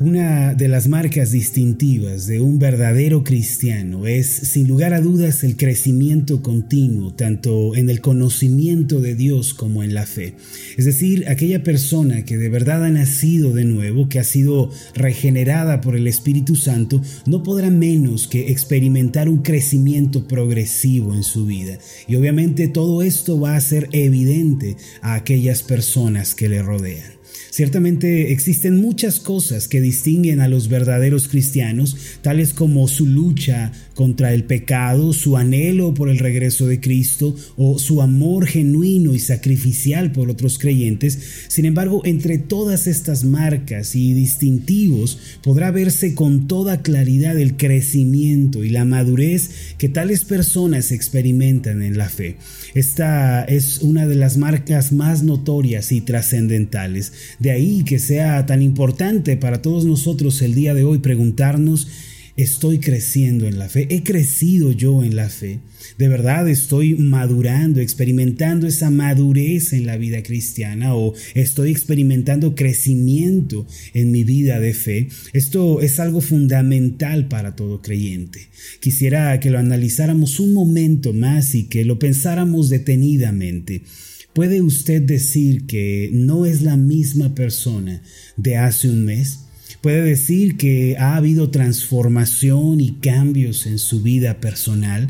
Una de las marcas distintivas de un verdadero cristiano es, sin lugar a dudas, el crecimiento continuo, tanto en el conocimiento de Dios como en la fe. Es decir, aquella persona que de verdad ha nacido de nuevo, que ha sido regenerada por el Espíritu Santo, no podrá menos que experimentar un crecimiento progresivo en su vida. Y obviamente todo esto va a ser evidente a aquellas personas que le rodean. Ciertamente existen muchas cosas que distinguen a los verdaderos cristianos, tales como su lucha contra el pecado, su anhelo por el regreso de Cristo o su amor genuino y sacrificial por otros creyentes. Sin embargo, entre todas estas marcas y distintivos podrá verse con toda claridad el crecimiento y la madurez que tales personas experimentan en la fe. Esta es una de las marcas más notorias y trascendentales de ahí que sea tan importante para todos nosotros el día de hoy preguntarnos, ¿estoy creciendo en la fe? ¿He crecido yo en la fe? ¿De verdad estoy madurando, experimentando esa madurez en la vida cristiana o estoy experimentando crecimiento en mi vida de fe? Esto es algo fundamental para todo creyente. Quisiera que lo analizáramos un momento más y que lo pensáramos detenidamente. ¿Puede usted decir que no es la misma persona de hace un mes? ¿Puede decir que ha habido transformación y cambios en su vida personal?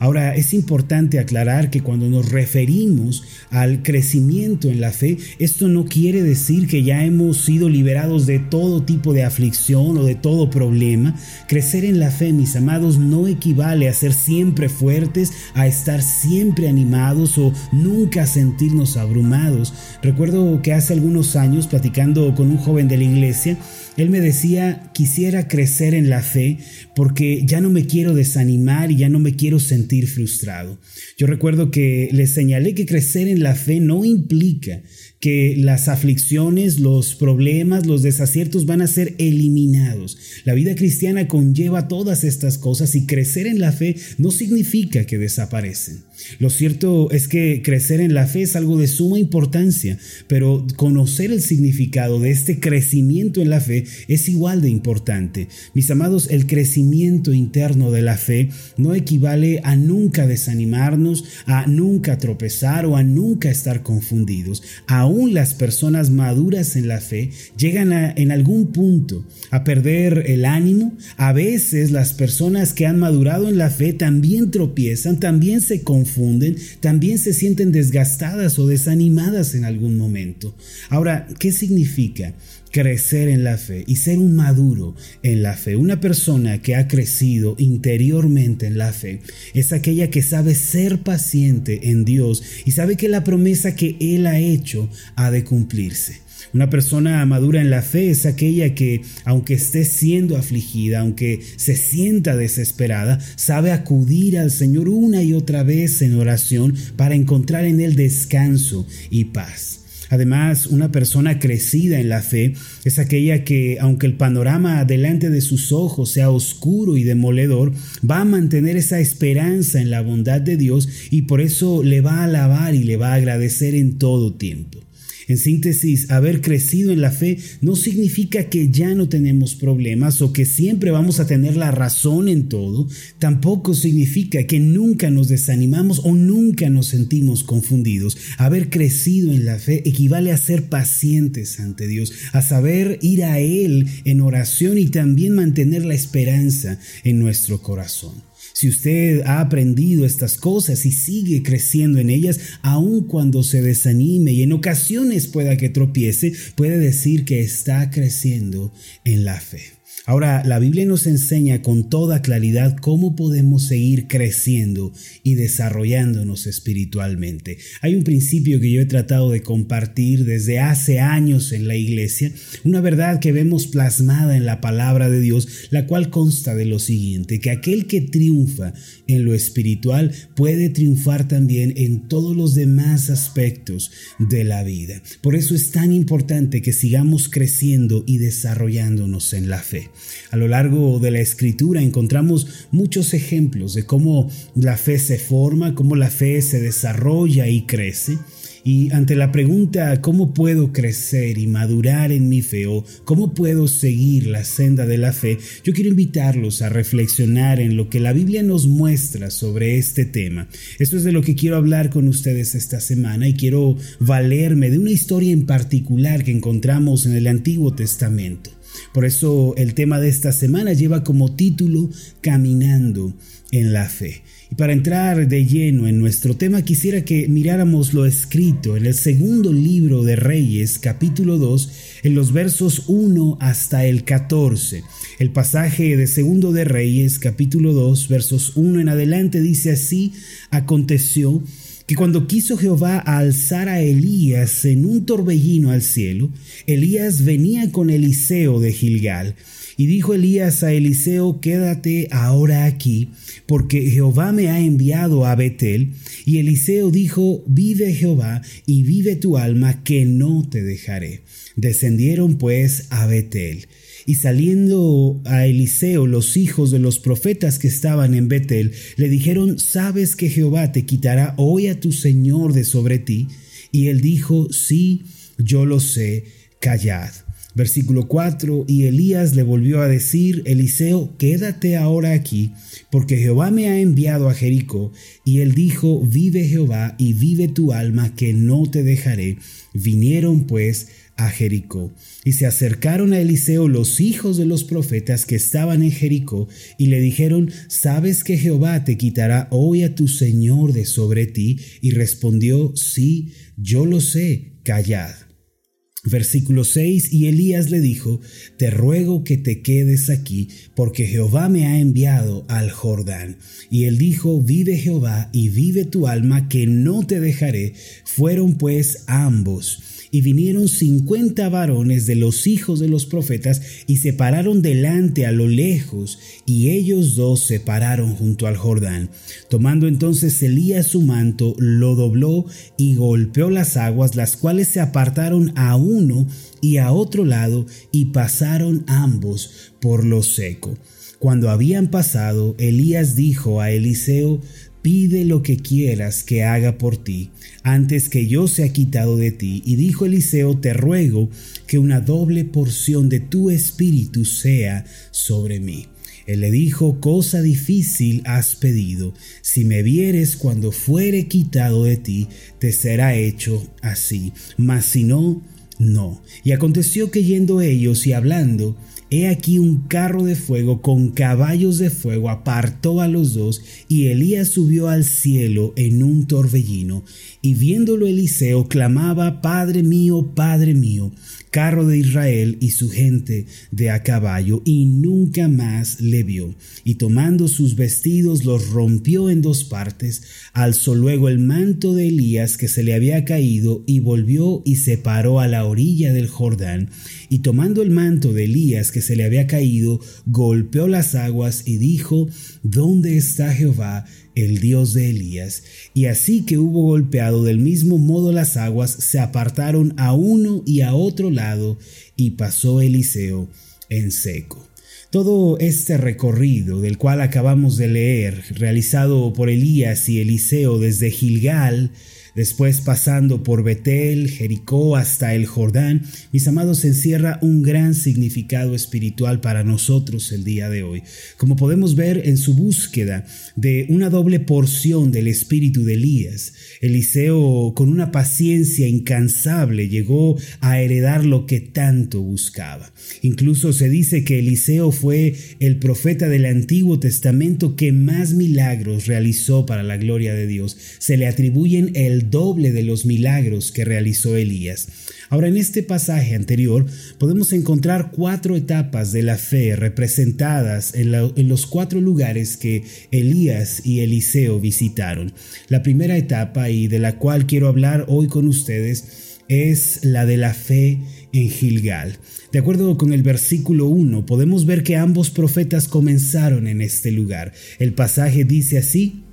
Ahora, es importante aclarar que cuando nos referimos al crecimiento en la fe, esto no quiere decir que ya hemos sido liberados de todo tipo de aflicción o de todo problema. Crecer en la fe, mis amados, no equivale a ser siempre fuertes, a estar siempre animados o nunca sentirnos abrumados. Recuerdo que hace algunos años, platicando con un joven de la iglesia, él me decía, quisiera crecer en la fe porque ya no me quiero desanimar y ya no me quiero sentir frustrado. Yo recuerdo que le señalé que crecer en la fe no implica que las aflicciones, los problemas, los desaciertos van a ser eliminados. La vida cristiana conlleva todas estas cosas y crecer en la fe no significa que desaparecen. Lo cierto es que crecer en la fe es algo de suma importancia, pero conocer el significado de este crecimiento en la fe es igual de importante. Mis amados, el crecimiento interno de la fe no equivale a nunca desanimarnos, a nunca tropezar o a nunca estar confundidos. Aún las personas maduras en la fe llegan en algún punto a perder el ánimo. A veces las personas que han madurado en la fe también tropiezan, también se confunden, también se sienten desgastadas o desanimadas en algún momento. Ahora, ¿qué significa? crecer en la fe y ser un maduro en la fe. Una persona que ha crecido interiormente en la fe es aquella que sabe ser paciente en Dios y sabe que la promesa que Él ha hecho ha de cumplirse. Una persona madura en la fe es aquella que, aunque esté siendo afligida, aunque se sienta desesperada, sabe acudir al Señor una y otra vez en oración para encontrar en Él descanso y paz. Además, una persona crecida en la fe es aquella que, aunque el panorama delante de sus ojos sea oscuro y demoledor, va a mantener esa esperanza en la bondad de Dios y por eso le va a alabar y le va a agradecer en todo tiempo. En síntesis, haber crecido en la fe no significa que ya no tenemos problemas o que siempre vamos a tener la razón en todo. Tampoco significa que nunca nos desanimamos o nunca nos sentimos confundidos. Haber crecido en la fe equivale a ser pacientes ante Dios, a saber ir a Él en oración y también mantener la esperanza en nuestro corazón. Si usted ha aprendido estas cosas y sigue creciendo en ellas, aun cuando se desanime y en ocasiones pueda que tropiece, puede decir que está creciendo en la fe. Ahora, la Biblia nos enseña con toda claridad cómo podemos seguir creciendo y desarrollándonos espiritualmente. Hay un principio que yo he tratado de compartir desde hace años en la iglesia, una verdad que vemos plasmada en la palabra de Dios, la cual consta de lo siguiente, que aquel que triunfa en lo espiritual puede triunfar también en todos los demás aspectos de la vida. Por eso es tan importante que sigamos creciendo y desarrollándonos en la fe. A lo largo de la escritura encontramos muchos ejemplos de cómo la fe se forma, cómo la fe se desarrolla y crece. Y ante la pregunta ¿cómo puedo crecer y madurar en mi fe o cómo puedo seguir la senda de la fe? Yo quiero invitarlos a reflexionar en lo que la Biblia nos muestra sobre este tema. Esto es de lo que quiero hablar con ustedes esta semana y quiero valerme de una historia en particular que encontramos en el Antiguo Testamento. Por eso el tema de esta semana lleva como título Caminando en la fe. Y para entrar de lleno en nuestro tema quisiera que miráramos lo escrito en el segundo libro de Reyes, capítulo 2, en los versos 1 hasta el 14. El pasaje de segundo de Reyes, capítulo 2, versos 1 en adelante dice así, aconteció que cuando quiso Jehová alzar a Elías en un torbellino al cielo, Elías venía con Eliseo de Gilgal. Y dijo Elías a Eliseo, quédate ahora aquí, porque Jehová me ha enviado a Betel. Y Eliseo dijo, vive Jehová y vive tu alma, que no te dejaré. Descendieron pues a Betel. Y saliendo a Eliseo los hijos de los profetas que estaban en Betel, le dijeron, ¿sabes que Jehová te quitará hoy a tu Señor de sobre ti? Y él dijo, sí, yo lo sé, callad. Versículo 4, y Elías le volvió a decir, Eliseo, quédate ahora aquí, porque Jehová me ha enviado a Jericó. Y él dijo, vive Jehová y vive tu alma, que no te dejaré. Vinieron pues a Jericó. Y se acercaron a Eliseo los hijos de los profetas que estaban en Jericó, y le dijeron, ¿sabes que Jehová te quitará hoy a tu Señor de sobre ti? Y respondió, sí, yo lo sé, callad. Versículo 6, y Elías le dijo, Te ruego que te quedes aquí, porque Jehová me ha enviado al Jordán. Y él dijo, Vive Jehová y vive tu alma, que no te dejaré. Fueron pues ambos y vinieron cincuenta varones de los hijos de los profetas y se pararon delante a lo lejos, y ellos dos se pararon junto al Jordán. Tomando entonces Elías su manto, lo dobló y golpeó las aguas, las cuales se apartaron a uno y a otro lado, y pasaron ambos por lo seco. Cuando habían pasado, Elías dijo a Eliseo, pide lo que quieras que haga por ti, antes que yo sea quitado de ti. Y dijo Eliseo, te ruego que una doble porción de tu espíritu sea sobre mí. Él le dijo, cosa difícil has pedido, si me vieres cuando fuere quitado de ti, te será hecho así, mas si no, no. Y aconteció que yendo ellos y hablando, He aquí un carro de fuego con caballos de fuego apartó a los dos, y Elías subió al cielo en un torbellino, y viéndolo Eliseo clamaba, Padre mío, Padre mío, carro de Israel y su gente de a caballo, y nunca más le vio. Y tomando sus vestidos los rompió en dos partes, alzó luego el manto de Elías que se le había caído, y volvió y se paró a la orilla del Jordán, y tomando el manto de Elías que se le había caído, golpeó las aguas y dijo, ¿Dónde está Jehová, el Dios de Elías? Y así que hubo golpeado del mismo modo las aguas, se apartaron a uno y a otro lado, y pasó Eliseo en seco. Todo este recorrido del cual acabamos de leer, realizado por Elías y Eliseo desde Gilgal, Después pasando por Betel, Jericó hasta el Jordán, mis amados, encierra un gran significado espiritual para nosotros el día de hoy. Como podemos ver en su búsqueda de una doble porción del espíritu de Elías, Eliseo con una paciencia incansable llegó a heredar lo que tanto buscaba. Incluso se dice que Eliseo fue el profeta del Antiguo Testamento que más milagros realizó para la gloria de Dios. Se le atribuyen el doble de los milagros que realizó Elías. Ahora, en este pasaje anterior podemos encontrar cuatro etapas de la fe representadas en, en, los cuatro lugares que Elías y Eliseo visitaron. La primera etapa y de la cual quiero hablar hoy con ustedes es la de la fe en Gilgal. De acuerdo con el versículo 1, podemos ver que ambos profetas comenzaron en este lugar. El pasaje dice así,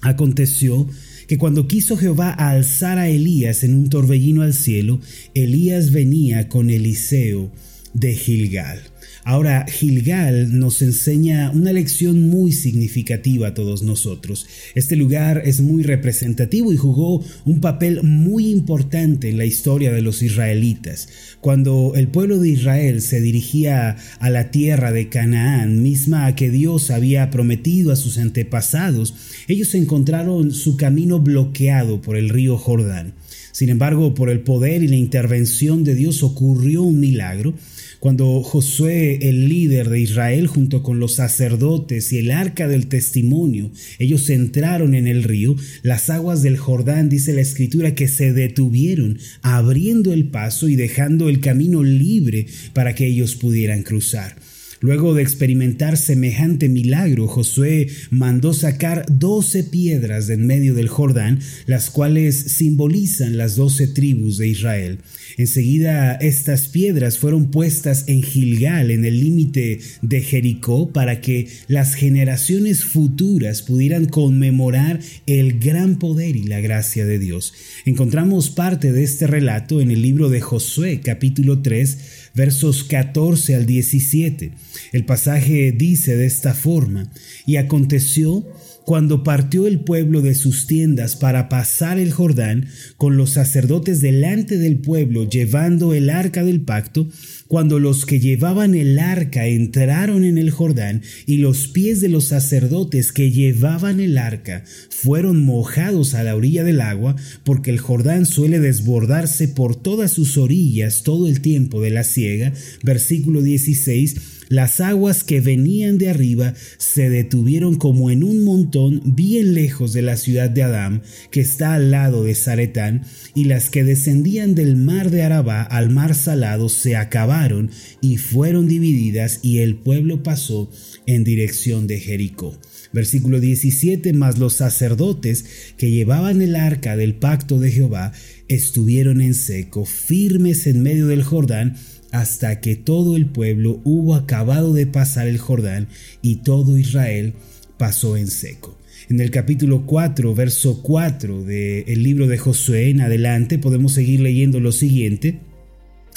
aconteció que cuando quiso Jehová alzar a Elías en un torbellino al cielo, Elías venía con Eliseo de Gilgal. Ahora, Gilgal nos enseña una lección muy significativa a todos nosotros. Este lugar es muy representativo y jugó un papel muy importante en la historia de los israelitas. Cuando el pueblo de Israel se dirigía a la tierra de Canaán, misma que Dios había prometido a sus antepasados, ellos encontraron su camino bloqueado por el río Jordán. Sin embargo, por el poder y la intervención de Dios ocurrió un milagro cuando Josué, el líder de Israel, junto con los sacerdotes y el arca del testimonio, ellos entraron en el río, las aguas del Jordán, dice la escritura, que se detuvieron, abriendo el paso y dejando el camino libre para que ellos pudieran cruzar. Luego de experimentar semejante milagro, Josué mandó sacar doce piedras de en medio del Jordán, las cuales simbolizan las doce tribus de Israel. Enseguida estas piedras fueron puestas en Gilgal, en el límite de Jericó, para que las generaciones futuras pudieran conmemorar el gran poder y la gracia de Dios. Encontramos parte de este relato en el libro de Josué, capítulo 3, versos 14 al 17. El pasaje dice de esta forma, y aconteció cuando partió el pueblo de sus tiendas para pasar el Jordán, con los sacerdotes delante del pueblo llevando el arca del pacto, cuando los que llevaban el arca entraron en el Jordán y los pies de los sacerdotes que llevaban el arca fueron mojados a la orilla del agua, porque el Jordán suele desbordarse por todas sus orillas todo el tiempo de la siega, versículo 16, las aguas que venían de arriba se detuvieron como en un montón bien lejos de la ciudad de Adán, que está al lado de Zaretán, y las que descendían del mar de Arabá al mar salado se acabaron y fueron divididas, y el pueblo pasó en dirección de Jericó. Versículo 17, más los sacerdotes que llevaban el arca del pacto de Jehová estuvieron en seco, firmes en medio del Jordán, hasta que todo el pueblo hubo acabado de pasar el Jordán y todo Israel pasó en seco. En el capítulo 4, verso 4 del libro de Josué en adelante podemos seguir leyendo lo siguiente.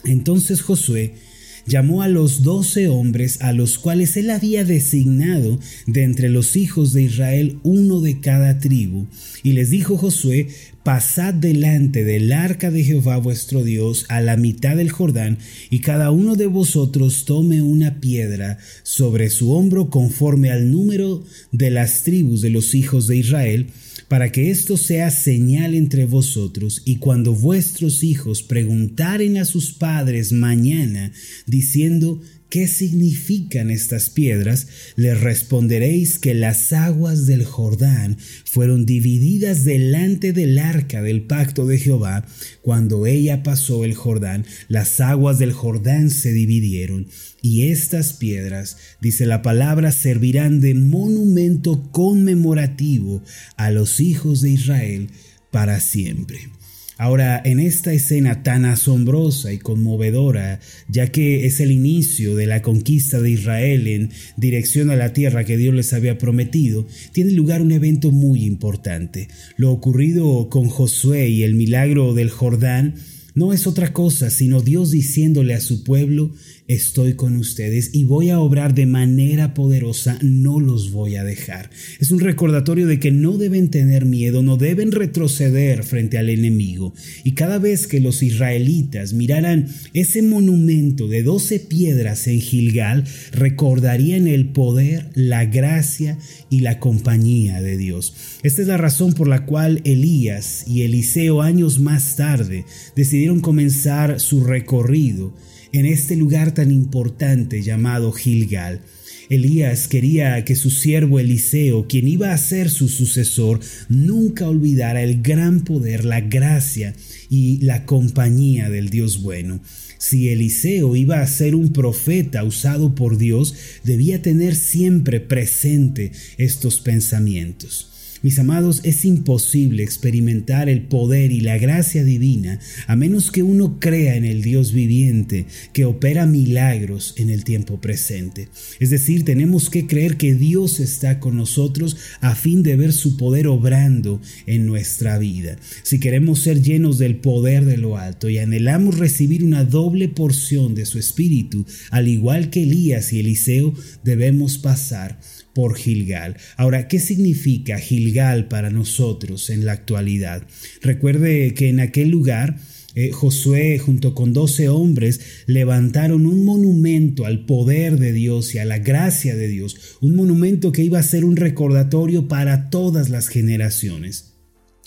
Entonces Josué llamó a los doce hombres a los cuales él había designado de entre los hijos de Israel uno de cada tribu, y les dijo Josué, pasad delante del arca de Jehová vuestro Dios a la mitad del Jordán, y cada uno de vosotros tome una piedra sobre su hombro conforme al número de las tribus de los hijos de Israel, para que esto sea señal entre vosotros, y cuando vuestros hijos preguntaren a sus padres mañana, diciendo, ¿Qué significan estas piedras? Les responderéis que las aguas del Jordán fueron divididas delante del arca del pacto de Jehová. Cuando ella pasó el Jordán, las aguas del Jordán se dividieron. Y estas piedras, dice la palabra, servirán de monumento conmemorativo a los hijos de Israel para siempre. Ahora, en esta escena tan asombrosa y conmovedora, ya que es el inicio de la conquista de Israel en dirección a la tierra que Dios les había prometido, tiene lugar un evento muy importante. Lo ocurrido con Josué y el milagro del Jordán no es otra cosa sino Dios diciéndole a su pueblo, estoy con ustedes y voy a obrar de manera poderosa, no los voy a dejar. Es un recordatorio de que no deben tener miedo, no deben retroceder frente al enemigo. Y cada vez que los israelitas miraran ese monumento de doce piedras en Gilgal, recordarían el poder, la gracia y la compañía de Dios. Esta es la razón por la cual Elías y Eliseo años más tarde decidieron comenzar su recorrido en este lugar tan importante llamado Gilgal. Elías quería que su siervo Eliseo, quien iba a ser su sucesor, nunca olvidara el gran poder, la gracia y la compañía del Dios bueno. Si Eliseo iba a ser un profeta usado por Dios, debía tener siempre presente estos pensamientos. Mis amados, es imposible experimentar el poder y la gracia divina a menos que uno crea en el Dios viviente que opera milagros en el tiempo presente. Es decir, tenemos que creer que Dios está con nosotros a fin de ver su poder obrando en nuestra vida. Si queremos ser llenos del poder de lo alto y anhelamos recibir una doble porción de su espíritu, al igual que Elías y Eliseo, debemos pasar por Gilgal. Ahora, ¿qué significa Gilgal para nosotros en la actualidad? Recuerde que en aquel lugar eh, Josué junto con doce hombres levantaron un monumento al poder de Dios y a la gracia de Dios, un monumento que iba a ser un recordatorio para todas las generaciones.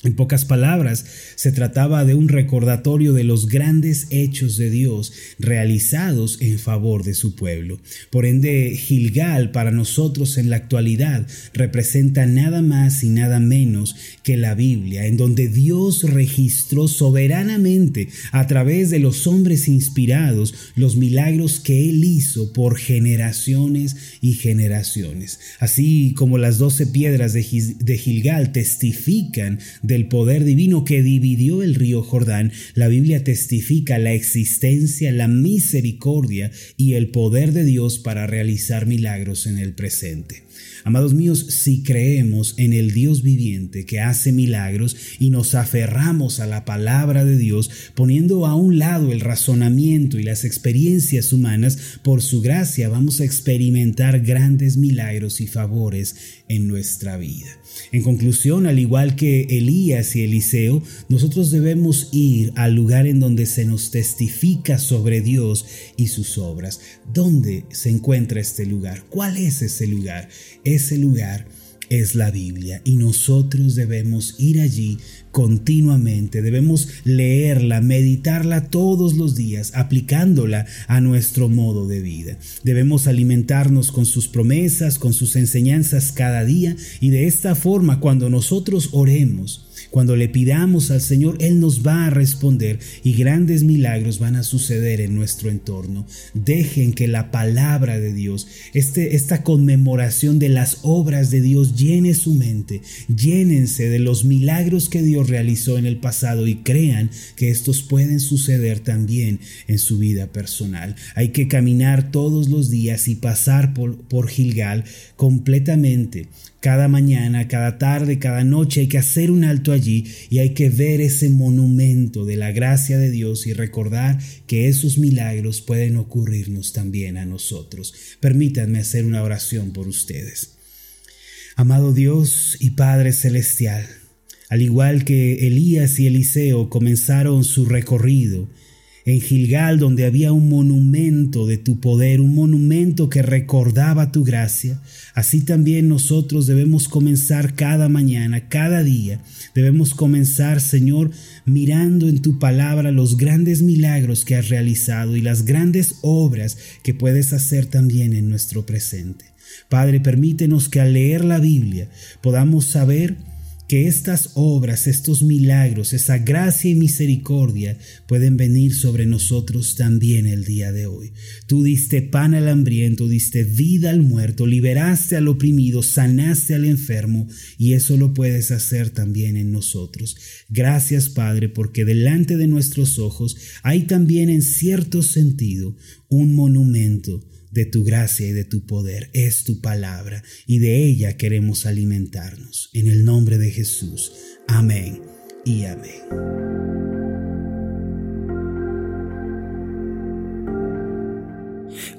En pocas palabras, se trataba de un recordatorio de los grandes hechos de Dios realizados en favor de su pueblo. Por ende, Gilgal para nosotros en la actualidad representa nada más y nada menos que la Biblia, en donde Dios registró soberanamente a través de los hombres inspirados los milagros que Él hizo por generaciones y generaciones. Así como las doce piedras de Gilgal testifican de el poder divino que dividió el río Jordán, la Biblia testifica la existencia, la misericordia y el poder de Dios para realizar milagros en el presente. Amados míos, si creemos en el Dios viviente que hace milagros y nos aferramos a la palabra de Dios, poniendo a un lado el razonamiento y las experiencias humanas, por su gracia vamos a experimentar grandes milagros y favores en nuestra vida. En conclusión, al igual que Elías y Eliseo, nosotros debemos ir al lugar en donde se nos testifica sobre Dios y sus obras. ¿Dónde se encuentra este lugar? ¿Cuál es ese lugar? Ese lugar es la Biblia y nosotros debemos ir allí continuamente, debemos leerla, meditarla todos los días, aplicándola a nuestro modo de vida. Debemos alimentarnos con sus promesas, con sus enseñanzas cada día y de esta forma cuando nosotros oremos, cuando le pidamos al Señor, Él nos va a responder y grandes milagros van a suceder en nuestro entorno. Dejen que la palabra de Dios, este, esta conmemoración de las obras de Dios llene su mente. Llénense de los milagros que Dios realizó en el pasado y crean que estos pueden suceder también en su vida personal. Hay que caminar todos los días y pasar por, por Gilgal completamente cada mañana, cada tarde, cada noche hay que hacer un alto allí y hay que ver ese monumento de la gracia de Dios y recordar que esos milagros pueden ocurrirnos también a nosotros. Permítanme hacer una oración por ustedes. Amado Dios y Padre Celestial, al igual que Elías y Eliseo comenzaron su recorrido, en Gilgal, donde había un monumento de tu poder, un monumento que recordaba tu gracia, así también nosotros debemos comenzar cada mañana, cada día. Debemos comenzar, Señor, mirando en tu palabra los grandes milagros que has realizado y las grandes obras que puedes hacer también en nuestro presente. Padre, permítenos que al leer la Biblia podamos saber que estas obras, estos milagros, esa gracia y misericordia pueden venir sobre nosotros también el día de hoy. Tú diste pan al hambriento, diste vida al muerto, liberaste al oprimido, sanaste al enfermo y eso lo puedes hacer también en nosotros. Gracias Padre porque delante de nuestros ojos hay también en cierto sentido un monumento de tu gracia y de tu poder. Es tu palabra y de ella queremos alimentarnos. En el nombre de Jesús. Amén y amén.